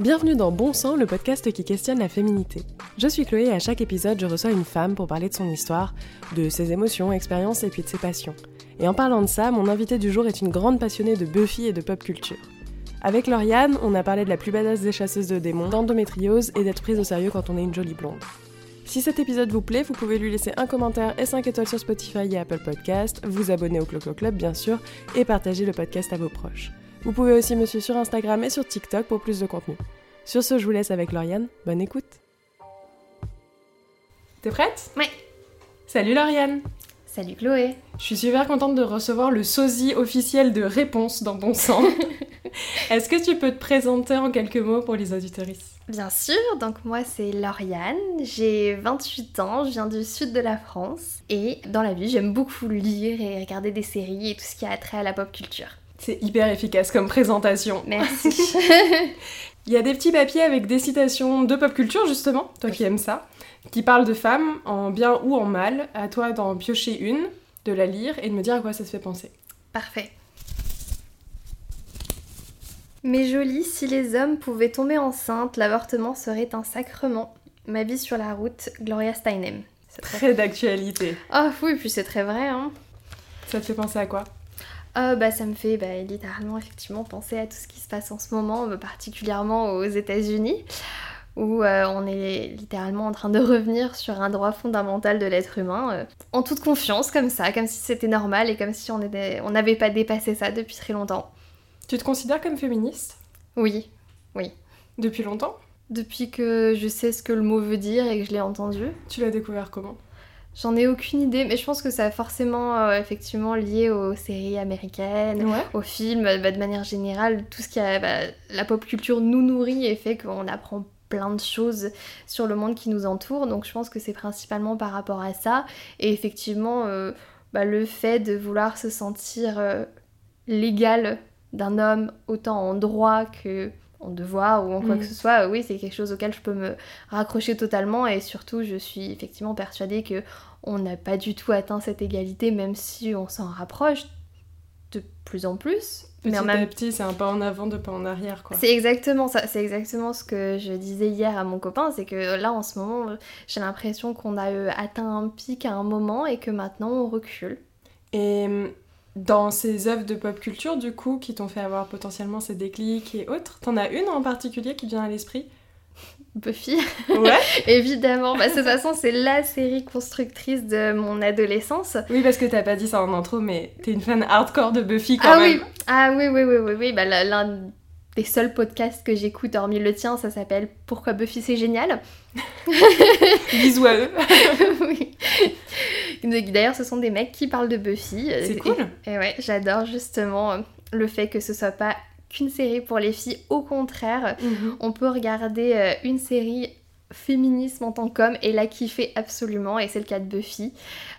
Bienvenue dans Bon Sang, le podcast qui questionne la féminité. Je suis Chloé et à chaque épisode, je reçois une femme pour parler de son histoire, de ses émotions, expériences et puis de ses passions. Et en parlant de ça, mon invité du jour est une grande passionnée de Buffy et de pop culture. Avec Lauriane, on a parlé de la plus badass des chasseuses de démons, d'endométriose et d'être prise au sérieux quand on est une jolie blonde. Si cet épisode vous plaît, vous pouvez lui laisser un commentaire et 5 étoiles sur Spotify et Apple Podcast, vous abonner au Clo Club bien sûr, et partager le podcast à vos proches. Vous pouvez aussi me suivre sur Instagram et sur TikTok pour plus de contenu. Sur ce, je vous laisse avec Lauriane. Bonne écoute. T'es prête? Ouais. Salut Lauriane. Salut Chloé. Je suis super contente de recevoir le sosie officiel de réponse dans Bon Sang. Est-ce que tu peux te présenter en quelques mots pour les auditoristes Bien sûr, donc moi c'est Lauriane, j'ai 28 ans, je viens du sud de la France et dans la vie j'aime beaucoup lire et regarder des séries et tout ce qui a trait à la pop culture. C'est hyper efficace comme présentation. Merci. Il y a des petits papiers avec des citations de pop culture justement, toi qui aimes ça, qui parlent de femmes en bien ou en mal. À toi d'en piocher une, de la lire et de me dire à quoi ça te fait penser. Parfait. Mais jolie, si les hommes pouvaient tomber enceintes, l'avortement serait un sacrement. Ma vie sur la route, Gloria Steinem. C'est très d'actualité. Oh oui, puis c'est très vrai, hein. Ça te fait penser à quoi? Euh, bah, ça me fait bah, littéralement effectivement penser à tout ce qui se passe en ce moment, euh, particulièrement aux États-Unis, où euh, on est littéralement en train de revenir sur un droit fondamental de l'être humain, euh, en toute confiance, comme ça, comme si c'était normal et comme si on n'avait on pas dépassé ça depuis très longtemps. Tu te considères comme féministe? Oui, oui. Depuis longtemps? Depuis que je sais ce que le mot veut dire et que je l'ai entendu. Tu l'as découvert comment? J'en ai aucune idée, mais je pense que ça forcément euh, effectivement lié aux séries américaines, aux films, bah, de manière générale, tout ce qui a bah, la pop culture nous nourrit et fait qu'on apprend plein de choses sur le monde qui nous entoure. Donc je pense que c'est principalement par rapport à ça et effectivement euh, bah, le fait de vouloir se sentir euh, légal d'un homme autant en droit que en devoir ou en quoi que mm. ce soit, oui, c'est quelque chose auquel je peux me raccrocher totalement et surtout, je suis effectivement persuadée que on n'a pas du tout atteint cette égalité, même si on s'en rapproche de plus en plus. Petit mais en même... petit, c'est un pas en avant, deux pas en arrière, quoi. C'est exactement ça. C'est exactement ce que je disais hier à mon copain, c'est que là, en ce moment, j'ai l'impression qu'on a euh, atteint un pic à un moment et que maintenant, on recule. Et dans ces œuvres de pop culture, du coup, qui t'ont fait avoir potentiellement ces déclics et autres, t'en as une en particulier qui vient à l'esprit? Buffy. Ouais. Évidemment. Bah, de toute façon, c'est la série constructrice de mon adolescence. Oui, parce que t'as pas dit ça en intro, mais t'es une fan hardcore de Buffy quand ah, même. Oui. Ah oui, oui, oui, oui, oui. Bah, l'un des seuls podcasts que j'écoute, hormis le tien, ça s'appelle Pourquoi Buffy c'est génial. Bisous à eux. oui. D'ailleurs, ce sont des mecs qui parlent de Buffy. C'est cool. Et, ouais, j'adore justement euh, le fait que ce soit pas qu'une série pour les filles. Au contraire, mhm. on peut regarder euh, une série féminisme en tant qu'homme et la kiffer absolument. Et c'est le cas de Buffy,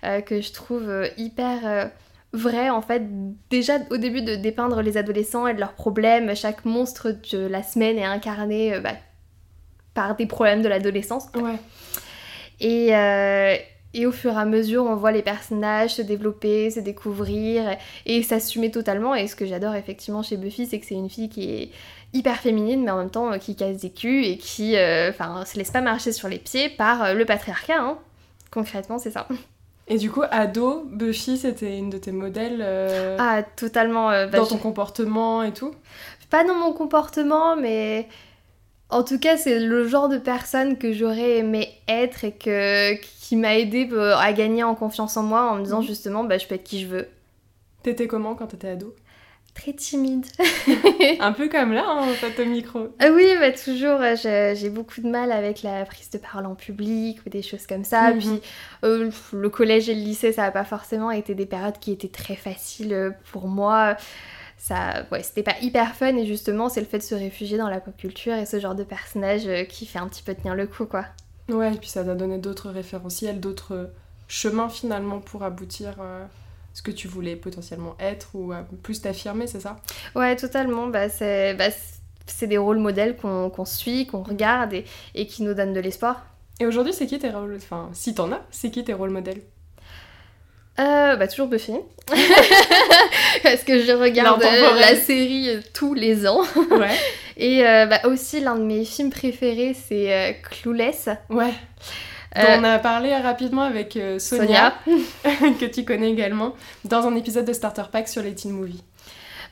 euh, que je trouve hyper vrai en fait déjà au début de dépeindre les adolescents et de leurs problèmes chaque monstre de la semaine est incarné bah, par des problèmes de l'adolescence ouais. et, et au fur et à mesure, on voit les personnages se développer, se découvrir et s'assumer totalement. Et ce que j'adore effectivement chez Buffy, c'est que c'est une fille qui est hyper féminine, mais en même temps euh, qui casse des culs et qui euh, enfin se laisse pas marcher sur les pieds par euh, le patriarcat. Hein. Concrètement, c'est ça. Et du coup, ado, Buffy, c'était une de tes modèles Ah, totalement. Bah, dans ton comportement et tout? Pas dans mon comportement, mais en tout cas, c'est le genre de personne que j'aurais aimé être et que, qui m'a aidé euh, à gagner en confiance en moi en me disant mhm. justement, bah, je peux être qui je veux. T'étais comment quand t'étais ado? Très timide. Un peu comme là, hein, en fait, au micro. Ah oui, bah, toujours, euh, j'ai beaucoup de mal avec la prise de parole en public ou des choses comme ça. Mhm. Puis euh, le collège et le lycée, ça n'a pas forcément été des périodes qui étaient très faciles pour moi ça ouais c'était pas hyper fun et justement c'est le fait de se réfugier dans la pop culture et ce genre de personnage euh, qui fait un petit peu tenir le coup quoi ouais et puis ça t'a donné d'autres référentiels d'autres chemins finalement pour aboutir euh, ce que tu voulais potentiellement être ou plus t'affirmer c'est ça? Ouais totalement bah c'est bah, des rôles modèles qu'on suit qu'on regarde et, et qui nous donnent de l'espoir et aujourd'hui c'est qui tes rôles enfin si t'en as c'est qui tes rôles modèles? Euh, bah toujours Buffy. Parce que je regarde la série tous les ans. Ouais. Et bah, aussi, l'un de mes films préférés, c'est Clueless. Ouais. Dont on a parlé rapidement avec Sonia, que tu connais également, dans un épisode de Starter Pack sur les teen movies.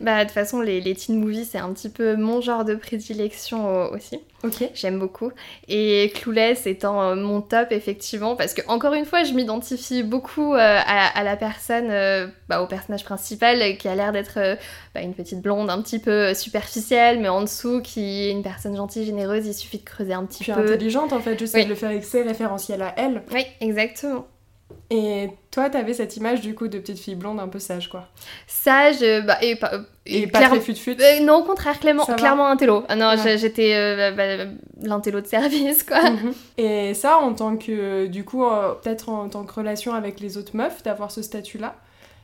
Bah, de toute façon, les, les teen movies, c'est un petit peu mon genre de prédilection aussi. Ok. J'aime beaucoup. Et Clueless étant euh, mon top, effectivement, parce que, encore une fois, je m'identifie beaucoup euh, à, la personne, euh, bah, au personnage principal, qui a l'air d'être bah, une petite blonde un petit peu superficielle, mais en dessous, qui est une personne gentille, généreuse. Il suffit de creuser un petit Puis peu. intelligente, en fait, juste de le faire avec ses référentiels à elle. Oui, exactement. Et toi, t'avais cette image du coup de petite fille blonde un peu sage, quoi. Sage, euh, bah, et, et, pas très fut-fut euh, Non, au contraire, clairement, clairement un télo. Ah non, j'étais euh, bah, l'intello de service, quoi. Mhm. Et ça, en tant que, du coup, peut-être en tant que relation avec les autres meufs, d'avoir ce statut-là,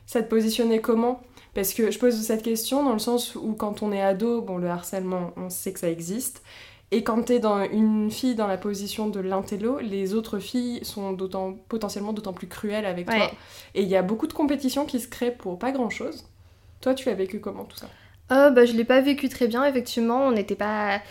ça te positionnait comment? Parce que je pose cette question dans le sens où quand on est ado, bon, le harcèlement, on sait que ça existe. Et quand t'es dans une fille dans la position de l'intello, les autres filles sont d'autant potentiellement d'autant plus cruelles avec toi. Et il y a beaucoup de compétitions qui se créent pour pas grand chose. Toi, tu l'as vécu comment tout ça? Euh, bah, Je l'ai pas vécu très bien, effectivement. On n'était pas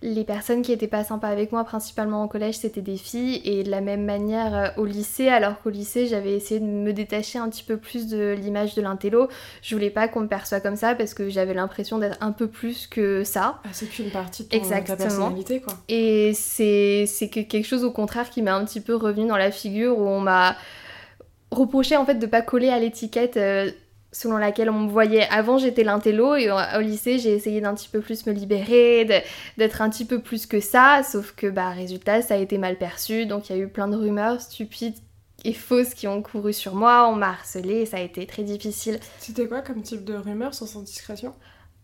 les personnes qui étaient pas sympas avec moi, principalement au collège, c'était des filles, et de la même manière euh, au lycée, alors qu'au lycée, j'avais essayé de me détacher un petit peu plus de l'image de l'intello. Je voulais pas qu'on me perçoive comme ça parce que j'avais l'impression d'être un peu plus que ça. Ah, c'est qu'une partie de ton, ta personnalité, quoi. Et c'est quelque chose au contraire qui m'a un petit peu revenu dans la figure où on m'a reproché en fait de pas coller à l'étiquette. Euh, selon laquelle on me voyait. Avant, j'étais l'intello et au lycée, j'ai essayé d'un petit peu plus me libérer, d'être un petit peu plus que ça, sauf que, bah, résultat, ça a été mal perçu. Donc, il y a eu plein de rumeurs stupides et fausses qui ont couru sur moi, on m'a harcelé, ça a été très difficile. C'était quoi comme type de rumeurs sans indiscrétion?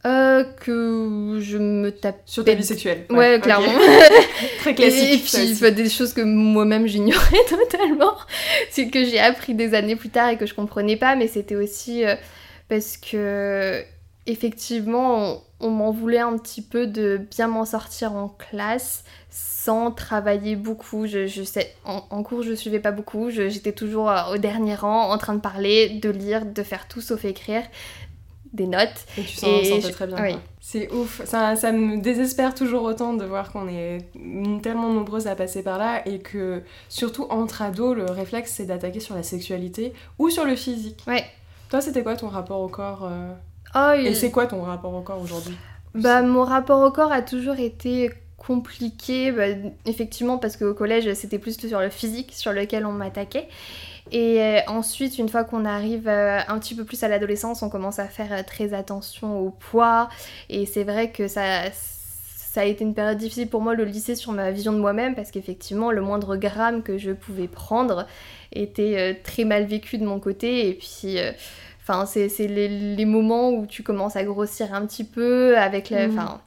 Euh, que je me tape. Sur ta vie sexuelle. Ouais, clairement. Très classique. Et, puis, des choses que moi-même j'ignorais totalement. C'est que j'ai appris des années plus tard et que je comprenais pas, mais c'était aussi euh, parce que, effectivement, on, m'en voulait un petit peu de bien m'en sortir en classe sans travailler beaucoup. Je, je sais, en, cours, je suivais pas beaucoup. J'étais toujours euh, au dernier rang, en train de parler, de lire, de faire tout sauf écrire des notes. Et tu sentais très bien. C'est ouf. Ça, ça, me désespère toujours autant de voir qu'on est tellement nombreuses à passer par là et que, surtout entre ados, le réflexe c'est d'attaquer sur la sexualité ou sur le physique. Ouais. Toi, c'était quoi ton rapport au corps euh oh, Et c'est quoi ton rapport au corps aujourd'hui? Bah, mon rapport au corps a toujours été compliqué, bah, effectivement, parce qu'au collège, c'était plus sur le physique sur lequel on m'attaquait. Et euh, ensuite, une fois qu'on arrive euh, un petit peu plus à l'adolescence, on commence à faire euh, très attention au poids. Et c'est vrai que ça, ça a été une période difficile pour moi, le lycée, sur ma vision de moi-même, parce qu'effectivement, le moindre gramme que je pouvais prendre était très mal vécu de mon côté. Et puis. Enfin, c'est les, moments où tu commences à grossir un petit peu avec la. Mmh.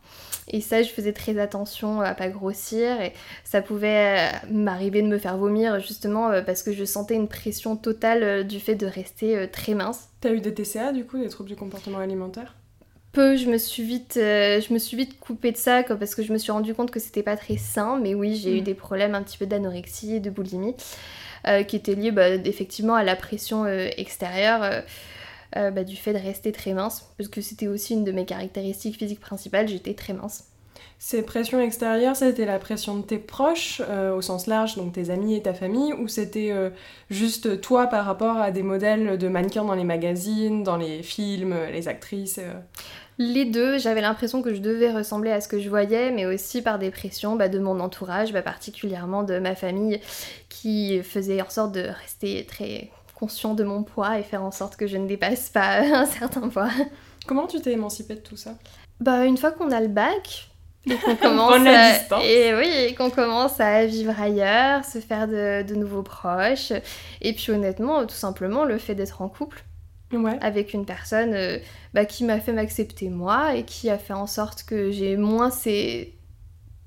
Et ça, je faisais très attention à pas grossir. Et ça pouvait euh, m'arriver de me faire vomir justement euh, parce que je sentais une pression totale euh, du fait de rester très mince. T'as eu des TCA du coup, des troubles du comportement alimentaire? Peu, je me suis vite, je me suis vite coupée de ça parce que je me suis rendu compte que c'était pas très sain. Mais oui, j'ai eu mm. des problèmes un petit peu d'anorexie et de boulimie qui étaient liés bah, effectivement à la pression extérieure. Euh, bah, du fait de rester très mince, parce que c'était aussi une de mes caractéristiques physiques principales, j'étais très mince. Ces pressions extérieures, c'était la pression de tes proches, euh, au sens large, donc tes amis et ta famille, ou c'était euh, juste toi par rapport à des modèles de mannequins dans les magazines, dans les films, les actrices Les deux, j'avais l'impression que je devais ressembler à ce que je voyais, mais aussi par des pressions bah, de mon entourage, bah, particulièrement de ma famille, qui faisait en sorte de rester très conscient de mon poids et faire en sorte que je ne dépasse pas un certain poids. Comment tu t'es émancipée de tout ça? Bah une fois qu'on a le bac, et qu'on commence à... et oui, qu'on commence à vivre ailleurs, se faire de, nouveaux proches, et puis honnêtement, tout simplement le fait d'être en couple. avec une personne euh, bah, qui m'a fait m'accepter moi et qui a fait en sorte que j'ai moins ces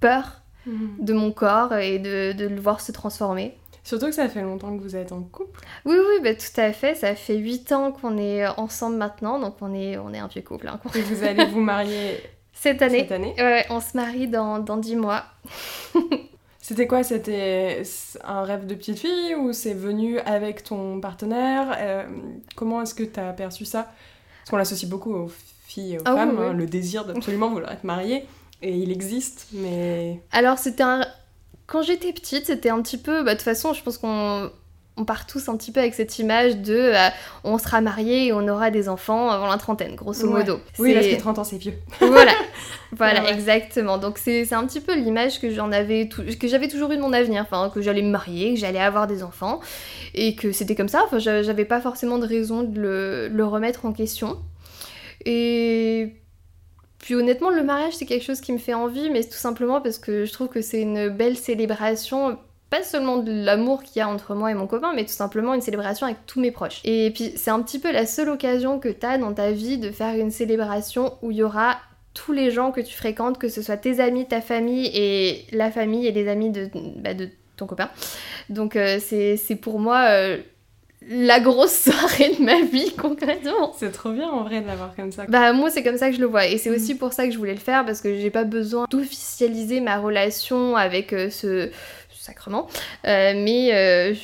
peurs mhm. de mon corps et de, de, le voir se transformer. Surtout que ça fait longtemps que vous êtes en couple. Oui, oui, bah, tout à fait. Ça fait 8 ans qu'on est ensemble maintenant, donc on est, on est un vieux couple. Hein, Et vous allez vous marier cette année. Cette année. Ouais, on se marie dans, dans 10 mois. C'était quoi C'était un rêve de petite fille ou c'est venu avec ton partenaire? Euh, Comment est-ce que tu as perçu ça? Parce qu'on l'associe beaucoup aux filles et aux ah femmes, hein, le désir d'absolument vouloir être mariée. Et il existe, mais... Alors c'était un... Quand j'étais petite, c'était un petit peu... Bah, de toute façon, je pense qu'on on part tous un petit peu avec cette image de euh, on sera marié et on aura des enfants avant la trentaine, grosso modo. Oui, parce que 30 ans c'est vieux. Voilà, voilà, exactement. Donc c'est un petit peu l'image que j'en avais que j'avais toujours eu de mon avenir, enfin que j'allais me marier, que j'allais avoir des enfants et que c'était comme ça. Enfin, j'avais pas forcément de raison de le, le remettre en question. Et puis honnêtement, le mariage, c'est quelque chose qui me fait envie, mais tout simplement parce que je trouve que c'est une belle célébration pas seulement de l'amour qu'il y a entre moi et mon copain, mais tout simplement une célébration avec tous mes proches. Et puis c'est un petit peu la seule occasion que tu as dans ta vie de faire une célébration où il y aura tous les gens que tu fréquentes, que ce soit tes amis, ta famille et la famille et les amis de, bah, ton copain. Donc euh, c'est pour moi euh, la grosse soirée de ma vie concrètement. C'est trop bien en vrai de l'avoir comme ça. Bah moi c'est comme ça que je le vois et c'est mm. aussi pour ça que je voulais le faire parce que j'ai pas besoin d'officialiser ma relation avec euh, ce sacrement. Euh, mais euh,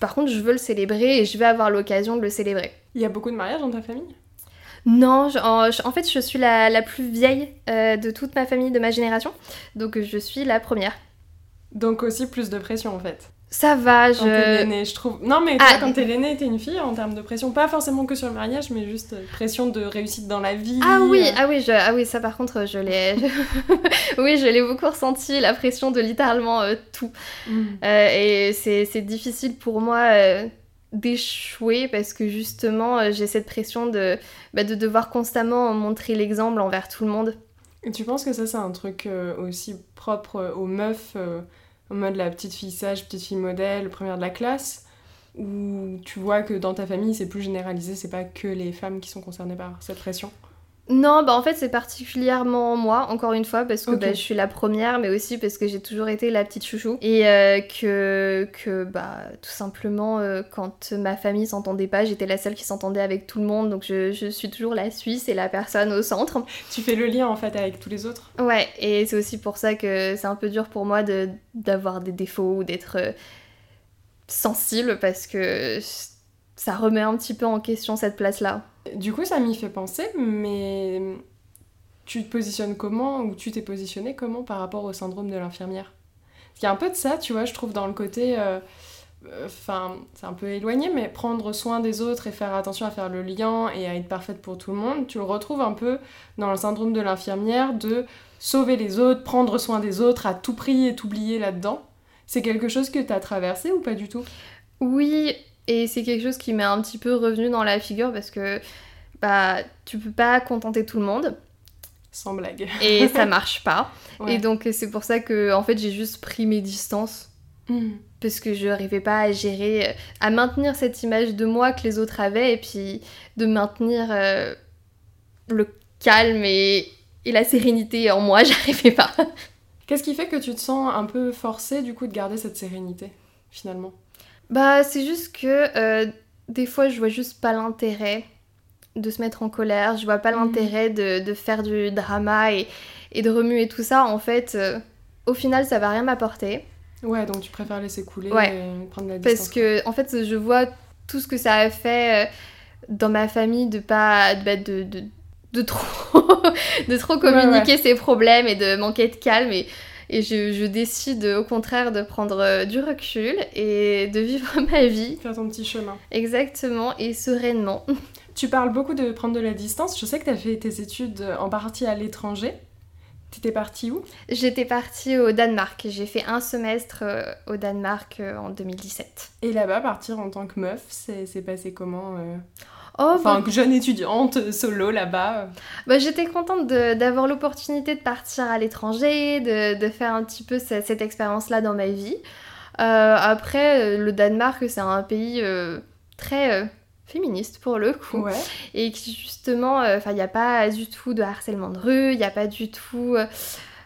par contre, je veux le célébrer et je vais avoir l'occasion de le célébrer. Il y a beaucoup de mariages dans ta famille? Non, en, fait, je suis la, plus vieille de toute ma famille, de ma génération. Donc, je suis la première. Donc, aussi plus de pression, en fait. Ça va, je. Quand t'es l'aînée, je trouve. Non, mais ah, quand t'es l'aînée, t'es une fille en termes de pression. Pas forcément que sur le mariage, mais juste euh, pression de réussite dans la vie. Ah oui, euh. ah oui, je... ah oui, ça par contre, je l'ai. oui, je l'ai beaucoup ressenti, la pression de littéralement euh, tout. Mm. et c'est difficile pour moi d'échouer parce que justement, j'ai cette pression de, bah, de devoir constamment montrer l'exemple envers tout le monde. Et tu penses que ça, c'est un truc aussi propre aux meufs en mode la petite fille sage, petite fille modèle, première de la classe, ou tu vois que dans ta famille c'est plus généralisé, c'est pas que les femmes qui sont concernées par cette pression non, bah en fait c'est particulièrement moi, encore une fois, parce que bah, je suis la première, mais aussi parce que j'ai toujours été la petite chouchou. Et euh, que, que, bah, tout simplement, euh, quand ma famille s'entendait pas, j'étais la seule qui s'entendait avec tout le monde, donc je, je, suis toujours la Suisse et la personne au centre. Tu fais le lien en fait avec tous les autres Ouais, et c'est aussi pour ça que c'est un peu dur pour moi d'avoir des défauts ou d'être euh, sensible, parce que ça remet un petit peu en question cette place-là. Du coup, ça m'y fait penser, mais tu te positionnes comment, ou tu t'es positionné comment par rapport au syndrome de l'infirmière? Il y a un peu de ça, tu vois, je trouve, dans le côté. Euh, euh, enfin, c'est un peu éloigné, mais prendre soin des autres et faire attention à faire le lien et à être parfaite pour tout le monde, tu le retrouves un peu dans le syndrome de l'infirmière de sauver les autres, prendre soin des autres à tout prix et t'oublier là-dedans. C'est quelque chose que tu as traversé ou pas du tout? Oui, et c'est quelque chose qui m'est un petit peu revenu dans la figure parce que bah, tu peux pas contenter tout le monde. Sans blague. Et ça marche pas. Et donc c'est pour ça que en fait j'ai juste pris mes distances. Hmm. Parce que je n'arrivais pas à gérer, à maintenir cette image de moi que les autres avaient et puis de maintenir euh, le calme et, et la sérénité en moi, j'arrivais pas. Qu'est-ce qui fait que tu te sens un peu forcée du coup de garder cette sérénité finalement? Bah, c'est juste que euh, des fois, je vois juste pas l'intérêt de se mettre en colère, je vois pas mhm. l'intérêt de, faire du drama et, de remuer tout ça. En fait, euh, au final, ça va rien m'apporter. Ouais, donc tu préfères laisser couler et prendre la distance. Parce que, en fait, je vois tout ce que ça a fait euh, dans ma famille de pas. de, bah, de, de, trop, de trop communiquer ses problèmes et de manquer de calme. Et et je, décide au contraire de prendre euh, du recul et de vivre ma vie. Faire ton petit chemin. Exactement, et sereinement. Tu parles beaucoup de prendre de la distance. Je sais que tu as fait tes études en partie à l'étranger. T'étais partie où? J'étais partie au Danemark. J'ai fait un semestre euh, au Danemark euh, en 2017. Et là-bas, partir en tant que meuf, c'est passé comment Oh, enfin, bah... jeune étudiante solo là-bas. Bah, J'étais contente d'avoir l'opportunité de partir à l'étranger, de, de, faire un petit peu cette, cette expérience-là dans ma vie. Euh, après, le Danemark, c'est un pays euh, très euh, féministe pour le coup. Ouais. Et qui justement, il n'y a pas du tout de harcèlement de rue, il n'y a pas du tout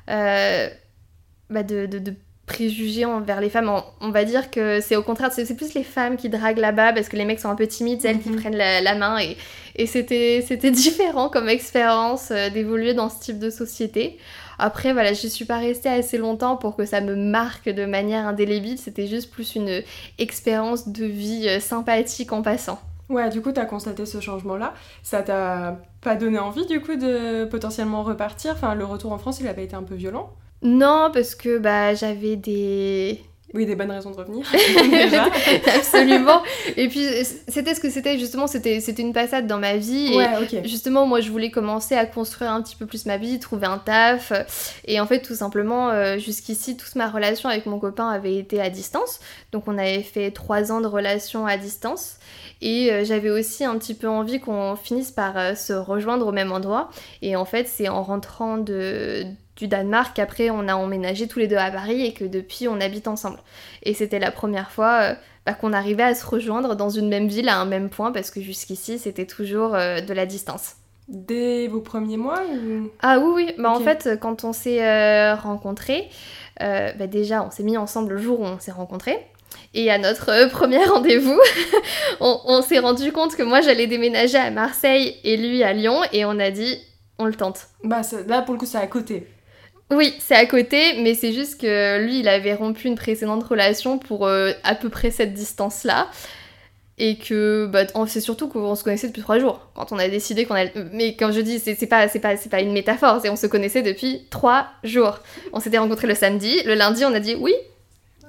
bah, de, de, de préjugés envers les femmes. On, va dire que c'est au contraire, c'est plus les femmes qui draguent là-bas parce que les mecs sont un peu timides, c'est elles qui mhm. prennent la, main et, et c'était différent comme expérience euh, d'évoluer dans ce type de société. Après, voilà, je suis pas restée assez longtemps pour que ça me marque de manière indélébile, c'était juste plus une expérience de vie euh, sympathique en passant. Ouais, du coup, tu as constaté ce changement-là. Ça t'a pas donné envie, du coup, de potentiellement repartir? Enfin, le retour en France, il a pas été un peu violent? Non, parce que bah, j'avais des oui, des bonnes raisons de revenir. Absolument. Et puis, c'était ce que c'était, justement, c'était une passade dans ma vie. Ouais, ok. Justement, moi, je voulais commencer à construire un petit peu plus ma vie, trouver un taf. Et en fait, tout simplement, euh, jusqu'ici, toute ma relation avec mon copain avait été à distance. Donc, on avait fait trois ans de relation à distance. Et euh, j'avais aussi un petit peu envie qu'on finisse par euh, se rejoindre au même endroit. Et en fait, c'est en rentrant de, du Danemark qu'après on a emménagé tous les deux à Paris et que depuis on habite ensemble. Et c'était la première fois euh, bah, qu'on arrivait à se rejoindre dans une même ville à un même point parce que jusqu'ici c'était toujours euh, de la distance. Dès vos premiers mois Ah oui, oui. Bah, En fait, quand on s'est euh, rencontrés, bah, déjà on s'est mis ensemble le jour où on s'est rencontrés. Et à notre premier rendez-vous, on, on s'est rendu compte que moi j'allais déménager à Marseille et lui à Lyon et on a dit on le tente. Bah là pour le coup c'est à côté. Oui, c'est à côté, mais c'est juste que lui, il avait rompu une précédente relation pour euh, à peu près cette distance-là. Et que bah, c'est surtout qu'on se connaissait depuis trois jours. Quand on a décidé qu'on allait. Mais quand je dis, c'est pas, pas, pas une métaphore, c'est on se connaissait depuis trois jours. On s'était rencontrés le samedi, le lundi, on a dit oui,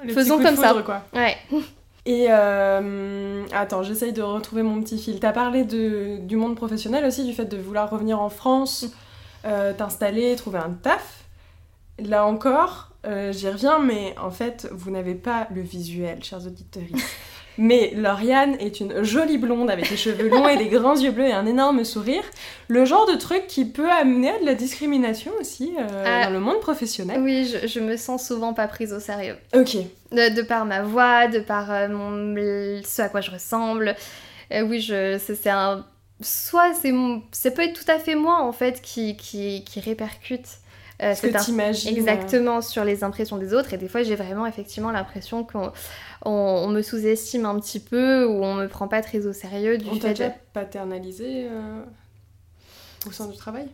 faisons comme ça. Quoi. Ouais. Et euh, attends, j'essaye de retrouver mon petit fil. T'as parlé de, du monde professionnel aussi, du fait de vouloir revenir en France, euh, t'installer, trouver un taf? Là encore, euh, j'y reviens, mais en fait, vous n'avez pas le visuel, chers auditeurs. Mais Lauriane est une jolie blonde avec des cheveux longs et des grands yeux bleus et un énorme sourire. Le genre de truc qui peut amener à de la discrimination aussi euh, ah. dans le monde professionnel. Oui, je, me sens souvent pas prise au sérieux. Ok. De, par ma voix, de par euh, mon, ce à quoi je ressemble. oui, je, c'est un. Soit c'est ça peut être tout à fait moi en fait qui, qui, qui répercute euh, Ce que t'imagines. Euh. Exactement, sur les impressions des autres. Et des fois, j'ai vraiment effectivement l'impression qu'on on, me sous-estime un petit peu ou on me prend pas très au sérieux du on fait déjà paternalisé euh, au sein du travail?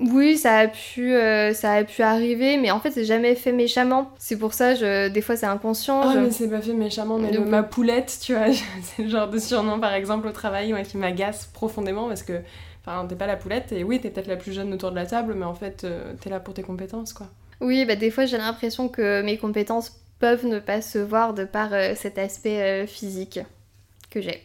Oui, ça a pu, ça a pu arriver, mais en fait, c'est jamais fait méchamment. C'est pour ça, je, des fois, c'est inconscient. Ah, mais c'est pas fait méchamment, mais ma poulette, tu vois, c'est le genre de surnom, par exemple, au travail, moi, qui m'agace profondément parce que Enfin, t'es pas la poulette, et oui, t'es peut-être la plus jeune autour de la table, mais en fait, euh, t'es là pour tes compétences, quoi. Oui, bah des fois, j'ai l'impression que mes compétences peuvent ne pas se voir de par euh, cet aspect euh, physique que j'ai.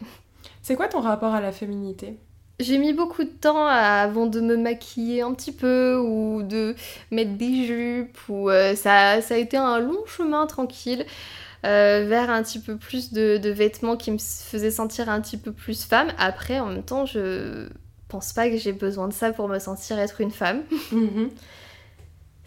C'est quoi ton rapport à la féminité? J'ai mis beaucoup de temps avant de me maquiller un petit peu ou de mettre des jupes ou ça, ça a été un long chemin tranquille vers un petit peu plus de, de, vêtements qui me faisaient sentir un petit peu plus femme. Après, en même temps, je pense pas que j'ai besoin de ça pour me sentir être une femme. Mhm.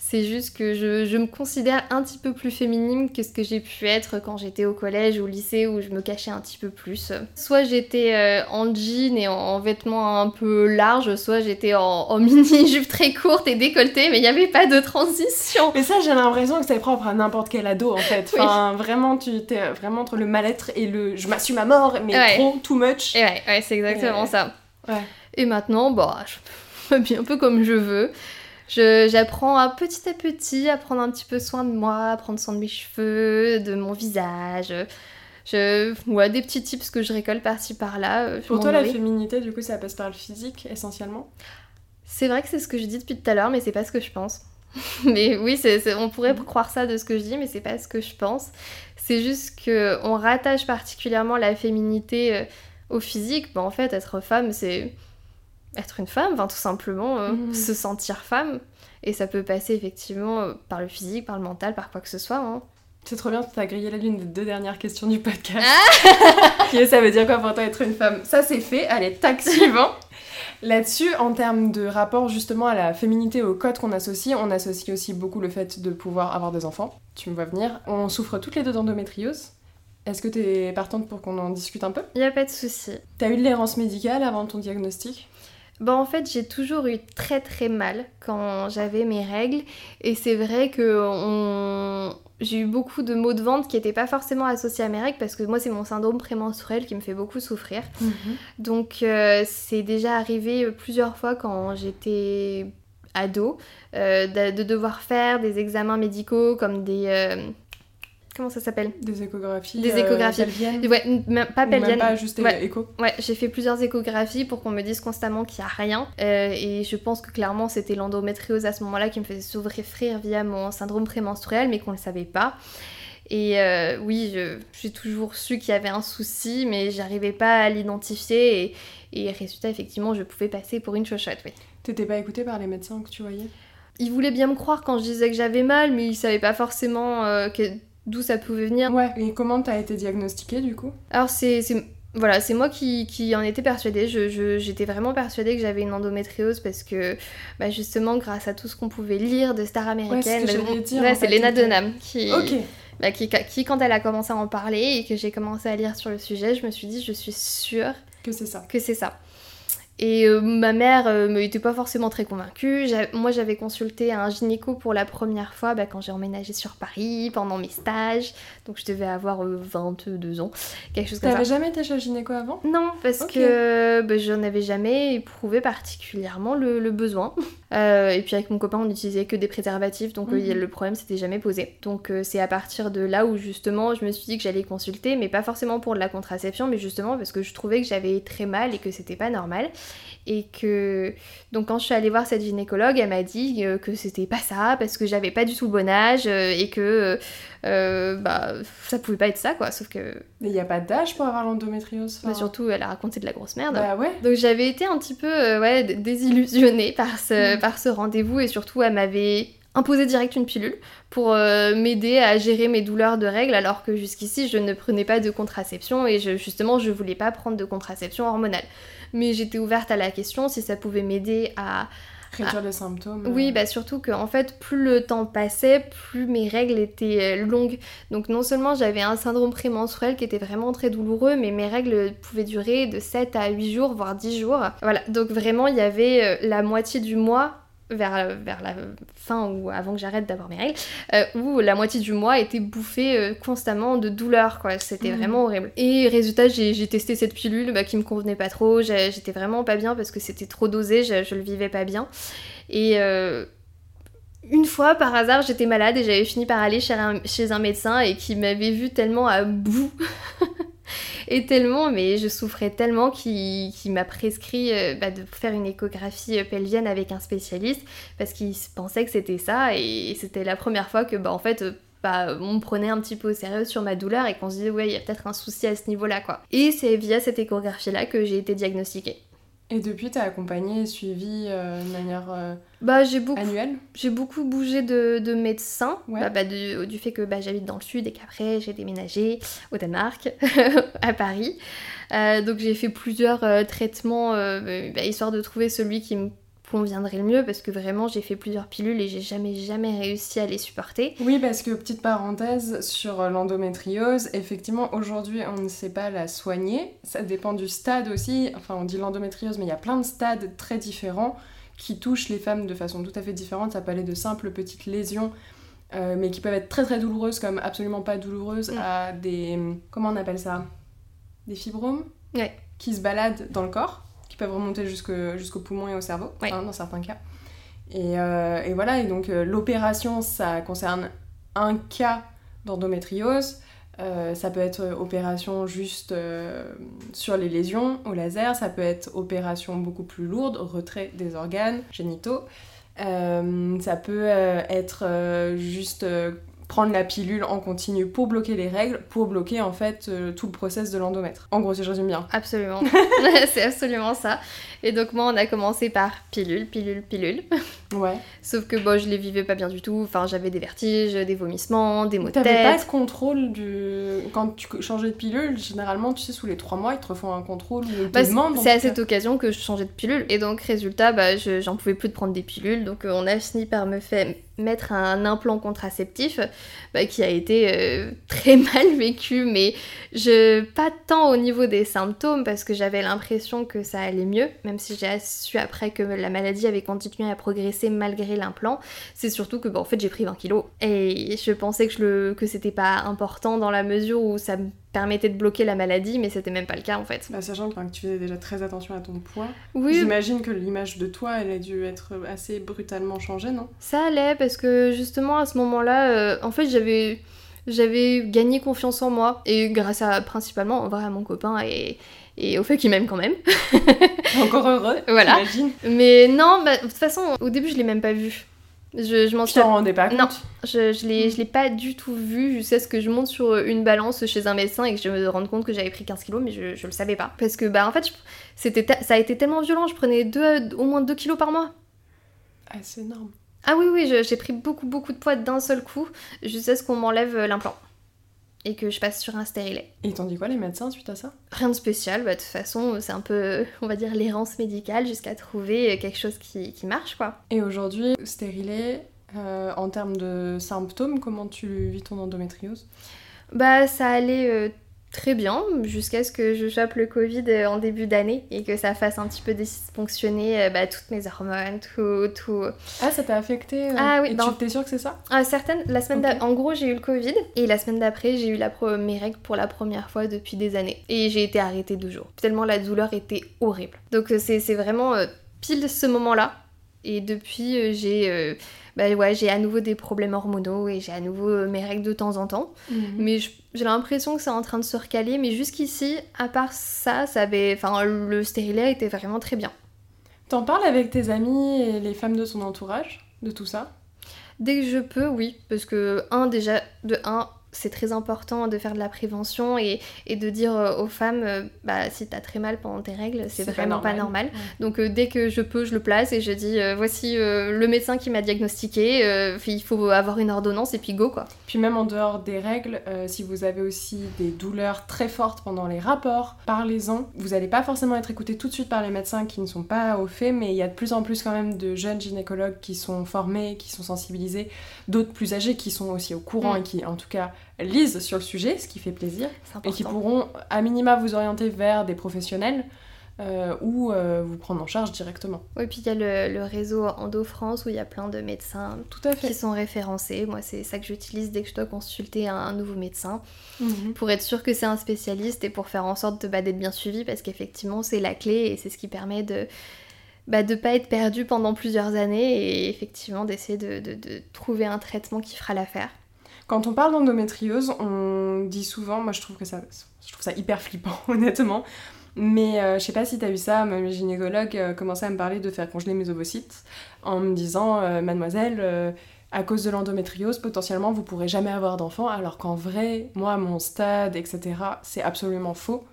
C'est juste que je, me considère un petit peu plus féminine que ce que j'ai pu être quand j'étais au collège ou au lycée où je me cachais un petit peu plus. Soit j'étais euh, en jean et en, vêtements un peu larges, soit j'étais en, mini-jupe très courte et décolletée, mais il n'y avait pas de transition. Mais ça, j'ai l'impression que c'est propre à n'importe quel ado en fait. Enfin, vraiment, tu étais vraiment entre le mal-être et le je m'assume à mort, mais trop, too much. ouais, ouais c'est exactement ça. Ouais. Et maintenant, bah, je m'habille un peu comme je veux. J'apprends à petit à petit à prendre un petit peu soin de moi, à prendre soin de mes cheveux, de mon visage. Je vois des petits tips que je récolte par-ci par-là. Euh, Pour toi, la féminité, du coup, ça passe par le physique essentiellement? C'est vrai que c'est ce que je dis depuis tout à l'heure, mais c'est pas ce que je pense. mais oui, on pourrait mm. croire ça de ce que je dis, mais c'est pas ce que je pense. C'est juste que on rattache particulièrement la féminité euh, au physique. Bah, en fait, être femme, c'est être une femme, enfin, tout simplement euh, mhm. se sentir femme. Et ça peut passer effectivement euh, par le physique, par le mental, par quoi que ce soit. Hein. C'est trop bien, tu as grillé la lune des deux dernières questions du podcast. Ah ça veut dire quoi pour toi être une femme? Ça c'est fait, allez, tac, suivant. Là-dessus, en termes de rapport justement à la féminité, au code qu'on associe, on associe aussi beaucoup le fait de pouvoir avoir des enfants. Tu me vois venir. On souffre toutes les deux d'endométriose. Est-ce que tu es partante pour qu'on en discute un peu? Il a pas de souci. T'as eu de l'errance médicale avant ton diagnostic? Bon, en fait, j'ai toujours eu très très mal quand j'avais mes règles. Et c'est vrai que j'ai eu beaucoup de maux de ventre qui n'étaient pas forcément associés à mes règles parce que moi, c'est mon syndrome prémenstruel qui me fait beaucoup souffrir. Mhm. Donc, euh, c'est déjà arrivé plusieurs fois quand j'étais ado euh, de, devoir faire des examens médicaux comme des. Euh, comment ça s'appelle Des échographies. Des échographies. Euh, ouais, pas pelviennes. pas juste ouais. écho. Ouais, j'ai fait plusieurs échographies pour qu'on me dise constamment qu'il n'y a rien. Euh, et je pense que clairement c'était l'endométriose à ce moment-là qui me faisait souffrir via mon syndrome prémenstruel, mais qu'on ne le savait pas. Et euh, oui, j'ai toujours su qu'il y avait un souci, mais j'arrivais pas à l'identifier. Et, et, résultat, effectivement, je pouvais passer pour une chochotte, oui. T'étais pas écoutée par les médecins que tu voyais? Ils voulaient bien me croire quand je disais que j'avais mal, mais ils savaient pas forcément euh, d'où ça pouvait venir. Ouais, et comment t'as été diagnostiquée du coup? Alors, c'est voilà, c'est moi qui, qui, en étais persuadée. J'étais je, vraiment persuadée que j'avais une endométriose parce que, bah, justement, grâce à tout ce qu'on pouvait lire de stars américaines, ouais, c'est Lena Dunham qui. Bah, qui, qui, quand elle a commencé à en parler et que j'ai commencé à lire sur le sujet, je me suis dit, je suis sûre que c'est ça. Que c'est ça. Et euh, ma mère ne euh, m'était pas forcément très convaincue. Moi, j'avais consulté un gynéco pour la première fois bah, quand j'ai emménagé sur Paris, pendant mes stages. Donc, je devais avoir 22 euh, ans, quelque chose comme ça. T'avais jamais été chez le gynéco avant? Non, parce que bah, j'en avais jamais éprouvé particulièrement le, besoin. et puis, avec mon copain, on n'utilisait que des préservatifs, donc mhm. le problème s'était jamais posé. Donc, c'est à partir de là où, justement, je me suis dit que j'allais consulter, mais pas forcément pour de la contraception, mais justement parce que je trouvais que j'avais très mal et que c'était pas normal. Et que, donc quand je suis allée voir cette gynécologue, elle m'a dit euh, que c'était pas ça, parce que j'avais pas du tout le bon âge, euh, et que euh, bah, ça pouvait pas être ça, quoi. Sauf que. Mais il n'y a pas d'âge pour avoir l'endométriose. Bah, surtout, elle a raconté de la grosse merde. Bah ouais. Donc j'avais été un petit peu ouais, désillusionnée par ce. Par ce rendez-vous, et surtout, elle m'avait imposé direct une pilule pour m'aider à gérer mes douleurs de règles alors que jusqu'ici je ne prenais pas de contraception et justement je voulais pas prendre de contraception hormonale. Mais j'étais ouverte à la question si ça pouvait m'aider à réduire les symptômes. Oui, euh. bah surtout que en fait, plus le temps passait, plus mes règles étaient euh, longues. Donc non seulement j'avais un syndrome prémenstruel qui était vraiment très douloureux, mais mes règles pouvaient durer de 7 à 8 jours, voire 10 jours. Voilà, donc vraiment il y avait euh, la moitié du mois vers, vers la fin ou avant que j'arrête d'avoir mes règles, euh, où la moitié du mois était bouffée euh, constamment de douleur, quoi. C'était mmh. vraiment horrible. Et résultat, j'ai testé cette pilule bah, qui me convenait pas trop, j'étais vraiment pas bien parce que c'était trop dosé, je, je, le vivais pas bien. Et euh, une fois, par hasard, j'étais malade et j'avais fini par aller chez un, chez un médecin et qui m'avait vu tellement à bout et tellement, mais je souffrais tellement qu'il m'a prescrit euh, bah, de faire une échographie euh, pelvienne avec un spécialiste parce qu'il pensait que c'était ça et c'était la première fois que bah en fait euh, bah, on me prenait un petit peu au sérieux sur ma douleur et qu'on se disait ouais il y a peut-être un souci à ce niveau là quoi. Et c'est via cette échographie là que j'ai été diagnostiquée. Et depuis, t'as accompagné et suivi euh, de manière euh, bah, j'ai beaucoup, annuelle? J'ai beaucoup bougé de, de médecins, bah, bah, du, fait que bah, j'habite dans le sud et qu'après j'ai déménagé au Danemark, à Paris. Euh, donc j'ai fait plusieurs traitements, histoire de trouver celui qui me conviendrait le mieux parce que vraiment j'ai fait plusieurs pilules et j'ai jamais jamais réussi à les supporter. Oui parce que petite parenthèse sur l'endométriose, effectivement aujourd'hui on ne sait pas la soigner, ça dépend du stade aussi, enfin on dit l'endométriose mais il y a plein de stades très différents qui touchent les femmes de façon tout à fait différente, ça peut aller de simples petites lésions euh, mais qui peuvent être très très douloureuses comme absolument pas douloureuses mm. à des... comment on appelle ça? Des fibromes? Ouais. qui se baladent dans le corps peuvent remonter jusqu'au poumon et au cerveau, hein, dans certains cas. Et, euh, et, voilà, et donc euh, l'opération, ça concerne un cas d'endométriose. Euh, ça peut être opération juste sur les lésions au laser, ça peut être opération beaucoup plus lourde, retrait des organes génitaux. ça peut être juste prendre la pilule en continu pour bloquer les règles, pour bloquer en fait euh, tout le process de l'endomètre. En gros, si je résume bien. Absolument. c'est absolument ça. Et donc moi, on a commencé par pilule, pilule, pilule. Ouais. Sauf que bon, je les vivais pas bien du tout. Enfin, j'avais des vertiges, des vomissements, des maux de tête. T'avais pas de contrôle du... Quand tu changeais de pilule, généralement, tu sais, sous les trois mois, ils te refont un contrôle ou bah, C'est à cette occasion que je changeais de pilule. Et donc, résultat, bah, j'en pouvais plus de prendre des pilules. Donc, euh, on a fini par me faire mettre un implant contraceptif bah, qui a été euh, très mal vécu, mais je pas tant au niveau des symptômes parce que j'avais l'impression que ça allait mieux, même si j'ai su après que la maladie avait continué à progresser malgré l'implant. C'est surtout que en fait j'ai pris 20 kilos et je pensais que, je le, que c'était pas important dans la mesure où ça me permettait de bloquer la maladie, mais c'était même pas le cas en fait. Bah, sachant que tu faisais déjà très attention à ton poids, oui. j'imagine que l'image de toi, elle a dû être assez brutalement changée, non? Ça allait parce que justement à ce moment-là, euh, en fait j'avais j'avais gagné confiance en moi et grâce à principalement en vrai à mon copain et, et au fait qu'il m'aime quand même. Encore heureux, voilà. Mais non, bah, de toute façon, au début je l'ai même pas vu. Je, je m'en suis. t'en rendais pas compte Non, je, je l'ai, pas du tout vu jusqu'à ce que je monte sur une balance chez un médecin et que je me rende compte que j'avais pris 15 kilos, mais je, je le savais pas. Parce que, bah, en fait, c'était ça a été tellement violent, je prenais deux, au moins 2 kilos par mois. Ah, c'est énorme. Ah oui, oui, j'ai pris beaucoup, beaucoup de poids d'un seul coup, jusqu'à ce qu'on m'enlève l'implant et que je passe sur un stérilet. Et t'ont dit quoi les médecins suite à ça? Rien de spécial, bah, de toute façon c'est un peu, on va dire, l'errance médicale jusqu'à trouver quelque chose qui, qui, marche quoi. Et aujourd'hui, stérilet, euh, en termes de symptômes, comment tu vis ton endométriose? Bah ça allait euh, très bien jusqu'à ce que je chope le Covid euh, en début d'année et que ça fasse un petit peu dysfonctionner euh, bah, toutes mes hormones, tout, tout. Ah, ça t'a affecté euh, Ah oui, et tu t'es sûre que c'est ça? Ah, Certaines, la semaine en gros j'ai eu le Covid et la semaine d'après j'ai eu la mes règles pour la première fois depuis des années et j'ai été arrêtée deux jours. Tellement la douleur était horrible. Donc c'est vraiment pile ce moment-là et depuis j'ai bah ouais, j'ai à nouveau des problèmes hormonaux et j'ai à nouveau euh, mes règles de temps en temps. Mhm. Mais j'ai l'impression que c'est en train de se recaler. Mais jusqu'ici, à part ça, ça avait... enfin, le stérilet était vraiment très bien. T'en parles avec tes amis et les femmes de son entourage de tout ça? Dès que je peux, oui. Parce que, un, déjà, de un, c'est très important de faire de la prévention et, de dire euh, aux femmes euh, bah si t'as très mal pendant tes règles c'est vraiment pas normal, donc euh, dès que je peux je le place et je dis voici le médecin qui m'a diagnostiqué il faut avoir une ordonnance et puis go quoi. Puis même en dehors des règles si vous avez aussi des douleurs très fortes pendant les rapports parlez-en. Vous allez pas forcément être écouté tout de suite par les médecins qui ne sont pas au fait mais il y a de plus en plus quand même de jeunes gynécologues qui sont formés qui sont sensibilisés d'autres plus âgés qui sont aussi au courant mm. et qui en tout cas lisent sur le sujet, ce qui fait plaisir, et qui pourront à minima vous orienter vers des professionnels euh, ou euh, vous prendre en charge directement. Oui, puis il y a le, réseau Endo France où il y a plein de médecins Tout à fait. qui sont référencés. Moi, c'est ça que j'utilise dès que je dois consulter un, nouveau médecin mhm. pour être sûr que c'est un spécialiste et pour faire en sorte de, bah, d'être bien suivi parce qu'effectivement, c'est la clé et c'est ce qui permet de bah, de pas être perdu pendant plusieurs années et effectivement d'essayer de, de trouver un traitement qui fera l'affaire. Quand on parle d'endométriose, on dit souvent, moi je trouve que ça, je trouve ça hyper flippant honnêtement, mais euh, je sais pas si t'as vu ça, mes gynécologues euh, commençaient à me parler de faire congeler mes ovocytes en me disant, euh, mademoiselle, à cause de l'endométriose, potentiellement vous pourrez jamais avoir d'enfant, alors qu'en vrai, moi, mon stade, etc., c'est absolument faux.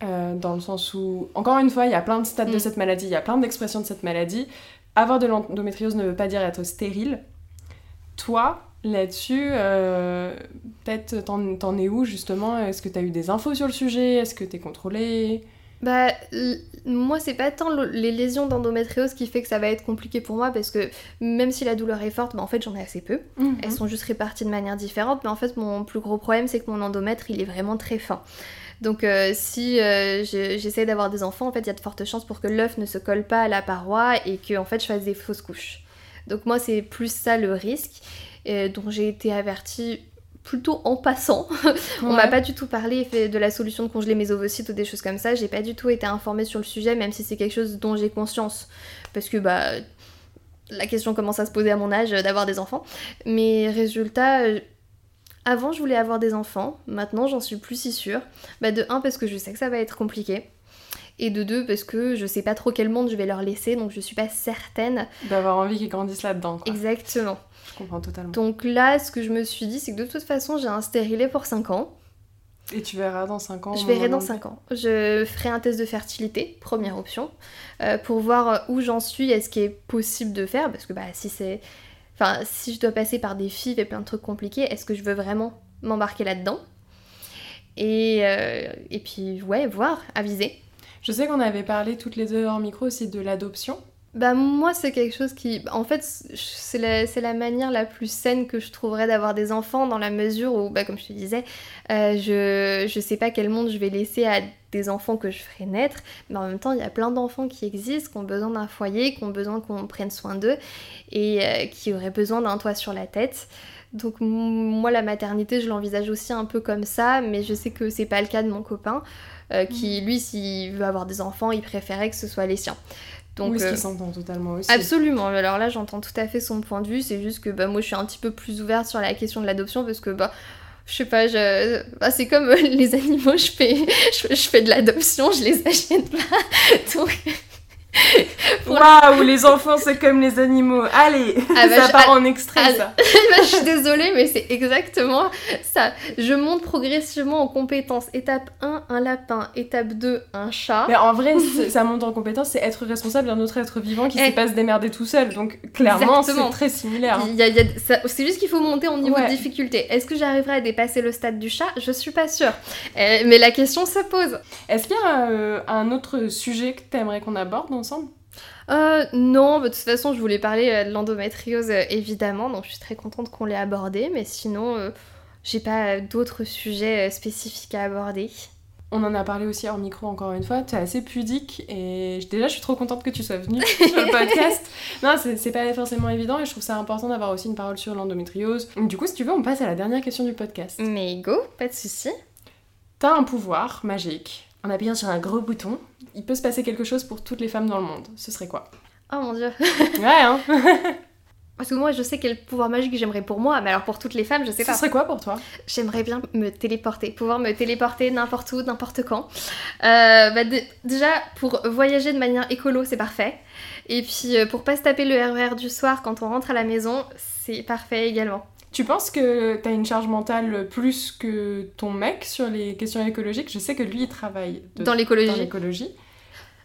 dans le sens où, encore une fois, il y a plein de stades de mm. cette maladie, il y a plein d'expressions de cette maladie. Avoir de l'endométriose ne veut pas dire être stérile. Toi, Là-dessus, euh, peut-être t'en es où justement? Est-ce que t'as eu des infos sur le sujet? Est-ce que t'es contrôlée bah, moi, c'est pas tant les lésions d'endométriose qui fait que ça va être compliqué pour moi parce que même si la douleur est forte, bah, en fait, j'en ai assez peu. Mhm. Elles sont juste réparties de manière différente, mais en fait, mon plus gros problème, c'est que mon endomètre, il est vraiment très fin. Donc, euh, si euh, j'essaie d'avoir des enfants, en fait, il y a de fortes chances pour que l'œuf ne se colle pas à la paroi et que, en fait, je fasse des fausses couches. Donc, moi, c'est plus ça le risque dont j'ai été avertie plutôt en passant. On m'a pas du tout parlé de la solution de congeler mes ovocytes ou des choses comme ça. J'ai pas du tout été informée sur le sujet, même si c'est quelque chose dont j'ai conscience. Parce que bah la question commence à se poser à mon âge d'avoir des enfants. Mais résultat, euh, avant je voulais avoir des enfants, maintenant j'en suis plus si sûre. Bah de un parce que je sais que ça va être compliqué. Et de deux parce que je sais pas trop quel monde je vais leur laisser, donc je suis pas certaine. D'avoir envie qu'ils grandissent là-dedans. Exactement. Je comprends totalement. Donc là, ce que je me suis dit, c'est que de toute façon, j'ai un stérilet pour 5 ans. Et tu verras dans 5 ans Je verrai dans 5 ans. Je ferai un test de fertilité, première option, euh, pour voir où j'en suis et ce qui est possible de faire. Parce que bah, si c'est. Enfin, si je dois passer par des filles et plein de trucs compliqués, est-ce que je veux vraiment m'embarquer là-dedans? Et, euh, et puis, ouais, voir, aviser. Je sais qu'on avait parlé toutes les deux en micro aussi de l'adoption. Bah moi c'est quelque chose qui... En fait c'est la, la, manière la plus saine que je trouverais d'avoir des enfants dans la mesure où, bah, comme je te disais, euh, je, je sais pas quel monde je vais laisser à des enfants que je ferai naître, mais en même temps il y a plein d'enfants qui existent, qui ont besoin d'un foyer, qui ont besoin qu'on prenne soin d'eux et euh, qui auraient besoin d'un toit sur la tête. Donc moi la maternité je l'envisage aussi un peu comme ça, mais je sais que c'est pas le cas de mon copain. Euh, qui mm. lui s'il veut avoir des enfants il préférait que ce soit les siens donc, oui, ce qui euh, s'entend totalement aussi. Absolument. Alors là, j'entends tout à fait son point de vue. C'est juste que bah, moi, je suis un petit peu plus ouverte sur la question de l'adoption parce que bah, je sais pas, je... Bah, c'est comme les animaux, je fais, je, je fais de l'adoption, je les achète pas. Donc, Waouh, les enfants c'est comme les animaux. Allez, ah bah, ça part en extrait ah, ça. Bah, je suis désolée, mais c'est exactement ça. Je monte progressivement en compétences. Étape 1, un lapin. Étape 2, un chat. Mais en vrai, ça monte en compétences, c'est être responsable d'un autre être vivant qui ne sait pas se démerder tout seul. Donc clairement, c'est très similaire. C'est juste qu'il faut monter en niveau de difficulté. Est-ce que j'arriverai à dépasser le stade du chat? Je suis pas sûre. Euh, mais la question se pose. Est-ce qu'il y a euh, un autre sujet que tu aimerais qu'on aborde? Ensemble euh, non, de toute façon, je voulais parler euh, de l'endométriose euh, évidemment, donc je suis très contente qu'on l'ait abordé, mais sinon, j'ai pas d'autres sujets spécifiques à aborder. On en a parlé aussi hors micro encore une fois, tu es assez pudique et déjà je suis trop contente que tu sois venue sur le podcast. non, c'est pas forcément évident et je trouve ça important d'avoir aussi une parole sur l'endométriose. Du coup, si tu veux, on passe à la dernière question du podcast. Mais go, pas de souci. T'as un pouvoir magique en appuyant sur un gros bouton, il peut se passer quelque chose pour toutes les femmes dans le monde. Ce serait quoi? Oh mon dieu Ouais, hein Parce que moi, je sais quel pouvoir magique j'aimerais pour moi, mais alors pour toutes les femmes, je sais pas. Ce serait quoi pour toi? J'aimerais bien me téléporter, pouvoir me téléporter n'importe où, n'importe quand. Euh, bah, déjà, pour voyager de manière écolo, c'est parfait. Et puis, euh, pour pas se taper le RER e du soir quand on rentre à la maison, c'est parfait également. Tu penses que tu as une charge mentale plus que ton mec sur les questions écologiques? Je sais que lui, il travaille dans l'écologie.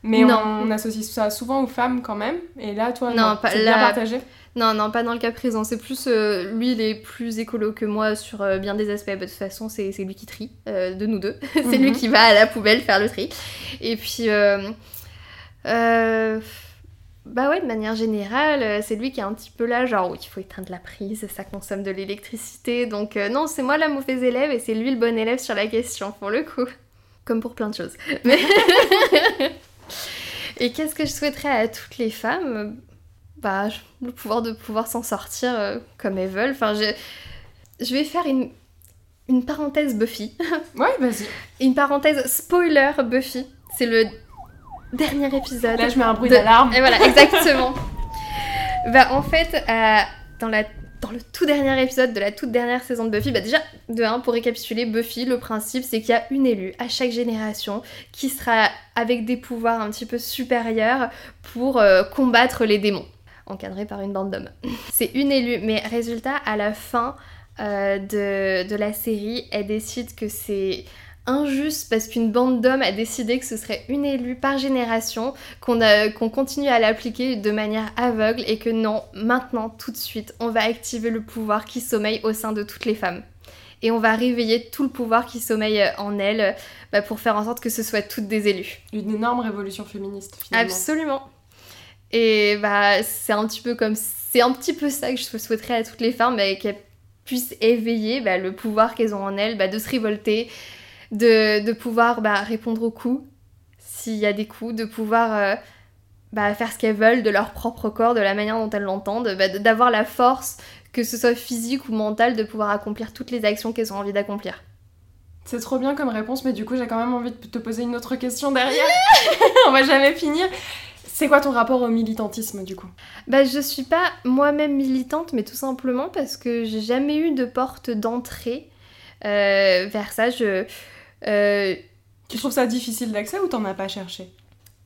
Mais On, associe ça souvent aux femmes quand même. Et là, toi, non, pas, bien partagé? Non, non, pas dans le cas présent. C'est plus. Euh, lui, il est plus écolo que moi sur euh, bien des aspects. Bah, de toute façon, c'est lui qui trie, euh, de nous deux. c'est lui mhm. qui va à la poubelle faire le tri. Et puis. Bah ouais, de manière générale, euh, c'est lui qui est un petit peu là, genre, il faut éteindre la prise, ça consomme de l'électricité. Donc euh, non, c'est moi la mauvaise élève et c'est lui le bon élève sur la question, pour le coup. Comme pour plein de choses. et qu'est-ce que je souhaiterais à toutes les femmes? Bah, le pouvoir de pouvoir s'en sortir euh, comme elles veulent. Enfin, je, je vais faire une, une parenthèse Buffy. Ouais, vas-y. Une parenthèse spoiler Buffy. C'est le dernier épisode. Là, je mets un bruit d'alarme. Et voilà, exactement. bah, en fait, euh, dans, la, dans le tout dernier épisode de la toute dernière saison de Buffy, bah, déjà, de un, pour récapituler, Buffy, le principe, c'est qu'il y a une élue à chaque génération qui sera avec des pouvoirs un petit peu supérieurs pour euh, combattre les démons, encadrés par une bande d'hommes. c'est une élue, mais résultat, à la fin euh, de, de la série, elle décide que c'est injuste parce qu'une bande d'hommes a décidé que ce serait une élue par génération, qu'on continue à l'appliquer de manière aveugle et que non, maintenant, tout de suite, on va activer le pouvoir qui sommeille au sein de toutes les femmes. Et on va réveiller tout le pouvoir qui sommeille en elles bah, pour faire en sorte que ce soit toutes des élus. Une énorme révolution féministe finalement. Absolument. Et bah c'est un petit peu comme c'est un petit peu ça que je souhaiterais à toutes les femmes, bah, qu'elles puissent éveiller bah, le pouvoir qu'elles ont en elles, bah, de se révolter, de, pouvoir bah, répondre aux coups, s'il y a des coups, de pouvoir euh, bah, faire ce qu'elles veulent de leur propre corps, de la manière dont elles l'entendent, bah, d'avoir la force, que ce soit physique ou mentale, de pouvoir accomplir toutes les actions qu'elles ont envie d'accomplir. C'est trop bien comme réponse, mais du coup j'ai quand même envie de te poser une autre question derrière. On va jamais finir. C'est quoi ton rapport au militantisme du coup? Bah je suis pas moi-même militante, mais tout simplement parce que j'ai jamais eu de porte d'entrée euh, vers ça. Je, euh, tu trouves ça difficile d'accès ou t'en as pas cherché?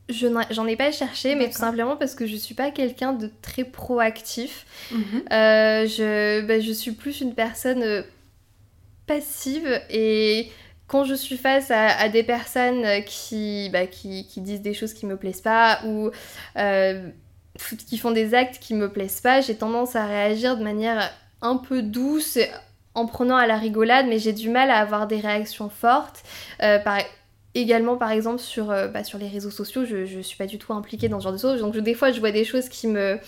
J'en ai pas cherché, mais tout simplement parce que je suis pas quelqu'un de très proactif. Mhm. Euh, je, bah, je suis plus une personne euh, passive et quand je suis face à, des personnes qui, bah, qui, qui, disent des choses qui me plaisent pas ou qui font des actes qui me plaisent pas, j'ai tendance à réagir de manière un peu douce, en prenant à la rigolade, mais j'ai du mal à avoir des réactions fortes. Euh, également, par exemple, sur, euh, bah, sur les réseaux sociaux, je, je suis pas du tout impliquée dans ce genre de choses. Donc, des fois, je vois des choses qui me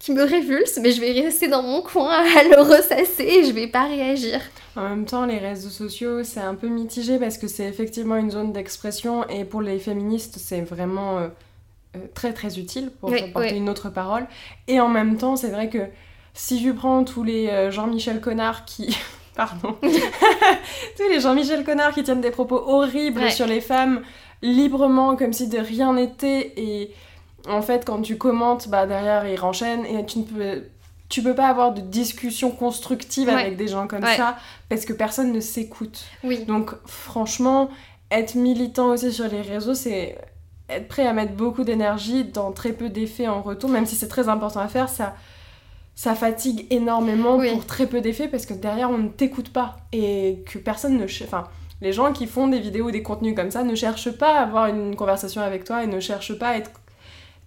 qui me révulsent, mais je vais rester dans mon coin à le ressasser et je vais pas réagir. En même temps, les réseaux sociaux, c'est un peu mitigé parce que c'est effectivement une zone d'expression et pour les féministes, c'est vraiment euh, très très utile pour porter une autre parole. Et en même temps, c'est vrai que si je prends tous les euh, Jean-Michel Connard qui... Pardon. tous les Jean-Michel Connard qui tiennent des propos horribles sur les femmes librement, comme si de rien n'était. Et en fait, quand tu commentes, bah derrière, ils renchaînent et tu ne peux tu peux pas avoir de discussion constructive avec des gens comme ça parce que personne ne s'écoute. Oui. Donc franchement, être militant aussi sur les réseaux, c'est être prêt à mettre beaucoup d'énergie dans très peu d'effets en retour, même si c'est très important à faire, ça, ça fatigue énormément pour très peu d'effets parce que derrière on ne t'écoute pas et que personne ne... Enfin, les gens qui font des vidéos ou des contenus comme ça ne cherchent pas à avoir une conversation avec toi et ne cherchent pas à être...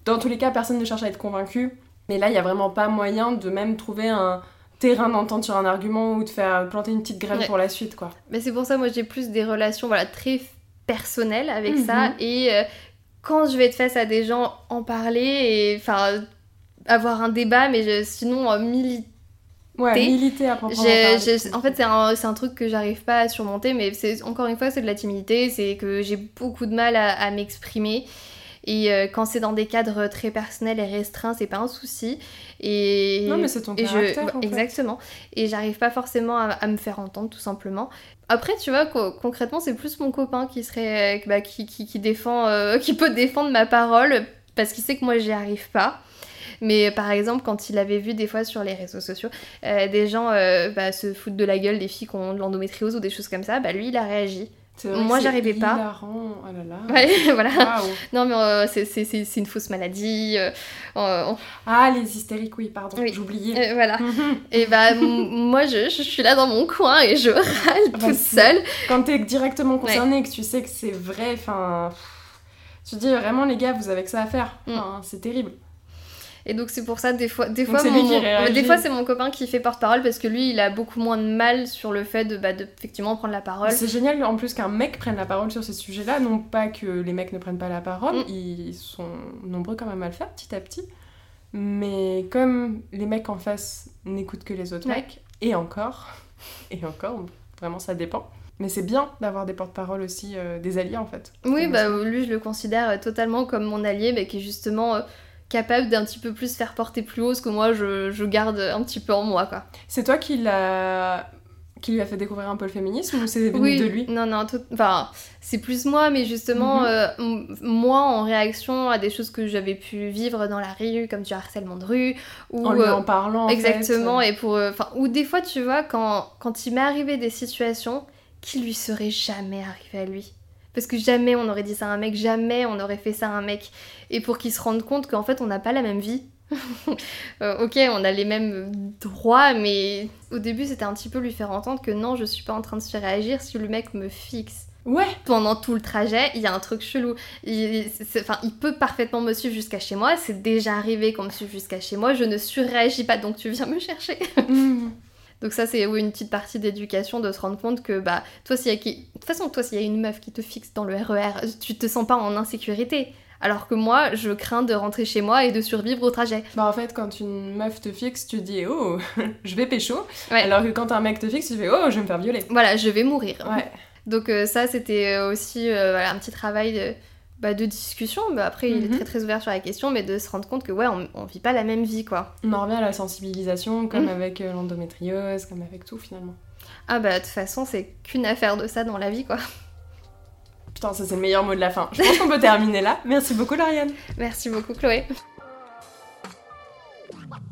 Dans tous les cas, personne ne cherche à être convaincu mais là, il n'y a vraiment pas moyen de même trouver un terrain d'entente sur un argument ou de faire planter une petite graine pour la suite, quoi. Mais c'est pour ça, moi, j'ai plus des relations voilà, très personnelles avec ça. Mhm. Et euh, quand je vais être face à des gens, en parler et enfin avoir un débat, mais sinon euh, militer. Ouais, militer à proprement En fait, c'est un, un, truc que j'arrive pas à surmonter, mais encore une fois, c'est de la timidité, c'est que j'ai beaucoup de mal à, à m'exprimer. Et euh, quand c'est dans des cadres très personnels et restreints, c'est pas un souci. Et, non, mais c'est ton caractère. Je, Exactement. Et j'arrive pas forcément à, me faire entendre, tout simplement. Après, tu vois, concrètement, c'est plus mon copain qui serait, euh, bah, qui, qui, qui, défend, euh, qui peut défendre ma parole parce qu'il sait que moi, j'y arrive pas. Mais par exemple, quand il avait vu des fois sur les réseaux sociaux des gens bah, se foutre de la gueule des filles qui ont de l'endométriose ou des choses comme ça, bah lui, il a réagi. Moi, j'arrivais pas. Oh là là. Ouais, voilà. Non, mais euh, c'est une fausse maladie. Euh, ah, les hystériques, oui, pardon, j'oubliais. Euh, voilà. et bah, moi, je, je, suis là dans mon coin et je râle ah bah, toute seule. Quand t'es directement concerné et que tu sais que c'est vrai, enfin. Tu te dis vraiment, les gars, vous avez que ça à faire. Mm. c'est terrible. Et donc c'est pour ça des fois des fois des fois c'est mon copain qui fait porte-parole parce que lui il a beaucoup moins de mal sur le fait de, bah, de effectivement prendre la parole. C'est génial en plus qu'un mec prenne la parole sur ces sujets-là, non pas que les mecs ne prennent pas la parole, mm. ils sont nombreux quand même à le faire petit à petit. Mais comme les mecs en face n'écoutent que les autres mecs, et encore, et encore, vraiment ça dépend. Mais c'est bien d'avoir des porte-parole aussi, euh, des alliés en fait. Oui, bah lui je le considère totalement comme mon allié, mais qui justement euh, capable d'un petit peu plus faire porter plus haut ce que moi je, je garde un petit peu en moi quoi. C'est toi qui l'a qui lui a fait découvrir un peu le féminisme ou c'est venu de lui Non, non, enfin, c'est plus moi, mais justement, mhm. euh, moi en réaction à des choses que j'avais pu vivre dans la rue, comme du harcèlement de rue. Ou, en lui en parlant. exactement, et pour. Euh, enfin, ou des fois, tu vois, quand, quand il m'est arrivé des situations qui lui seraient jamais arrivées à lui. Parce que jamais on aurait dit ça à un mec, jamais on aurait fait ça à un mec. Et pour qu'il se rende compte qu'en fait on n'a pas la même vie. Euh, ok, on a les mêmes droits, mais au début c'était un petit peu lui faire entendre que non, je suis pas en train de se faire réagir si le mec me fixe. Ouais. Pendant tout le trajet, il y a un truc chelou. Il, enfin, il peut parfaitement me suivre jusqu'à chez moi. C'est déjà arrivé qu'on me suive jusqu'à chez moi. Je ne surréagis pas, donc tu viens me chercher. Mmh. Donc ça, c'est une petite partie d'éducation de se rendre compte que, bah, toi, s'il y a qui... De toute façon, toi, s'il y a une meuf qui te fixe dans le RER, e tu te sens pas en insécurité. Alors que moi, je crains de rentrer chez moi et de survivre au trajet. Bah en fait, quand une meuf te fixe, tu dis oh, je vais pécho. Alors que quand un mec te fixe, tu fais oh, je vais me faire violer. Voilà, je vais mourir. Ouais. Donc euh, ça, c'était aussi euh, un petit travail de bah, de discussion. Bah, après, il est mhm. très très ouvert sur la question, mais de se rendre compte que ouais, on, on vit pas la même vie, quoi. On en revient à la sensibilisation, comme mhm. avec euh, l'endométriose, comme avec tout finalement. Ah bah de toute façon, c'est qu'une affaire de ça dans la vie, quoi. Putain, ça c'est le meilleur mot de la fin. Je pense qu'on peut terminer là. Merci beaucoup, Lauriane. Merci beaucoup, Chloé.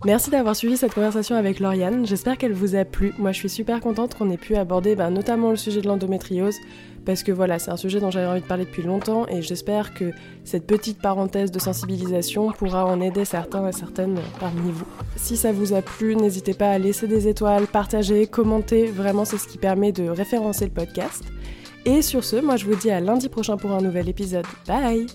Merci d'avoir suivi cette conversation avec Lauriane, j'espère qu'elle vous a plu. Moi je suis super contente qu'on ait pu aborder bah, notamment le sujet de l'endométriose, parce que voilà, c'est un sujet dont j'avais envie de parler depuis longtemps, et j'espère que cette petite parenthèse de sensibilisation pourra en aider certains et certaines parmi vous. Si ça vous a plu, n'hésitez pas à laisser des étoiles, partager, commenter, vraiment c'est ce qui permet de référencer le podcast. Et sur ce, moi je vous dis à lundi prochain pour un nouvel épisode. Bye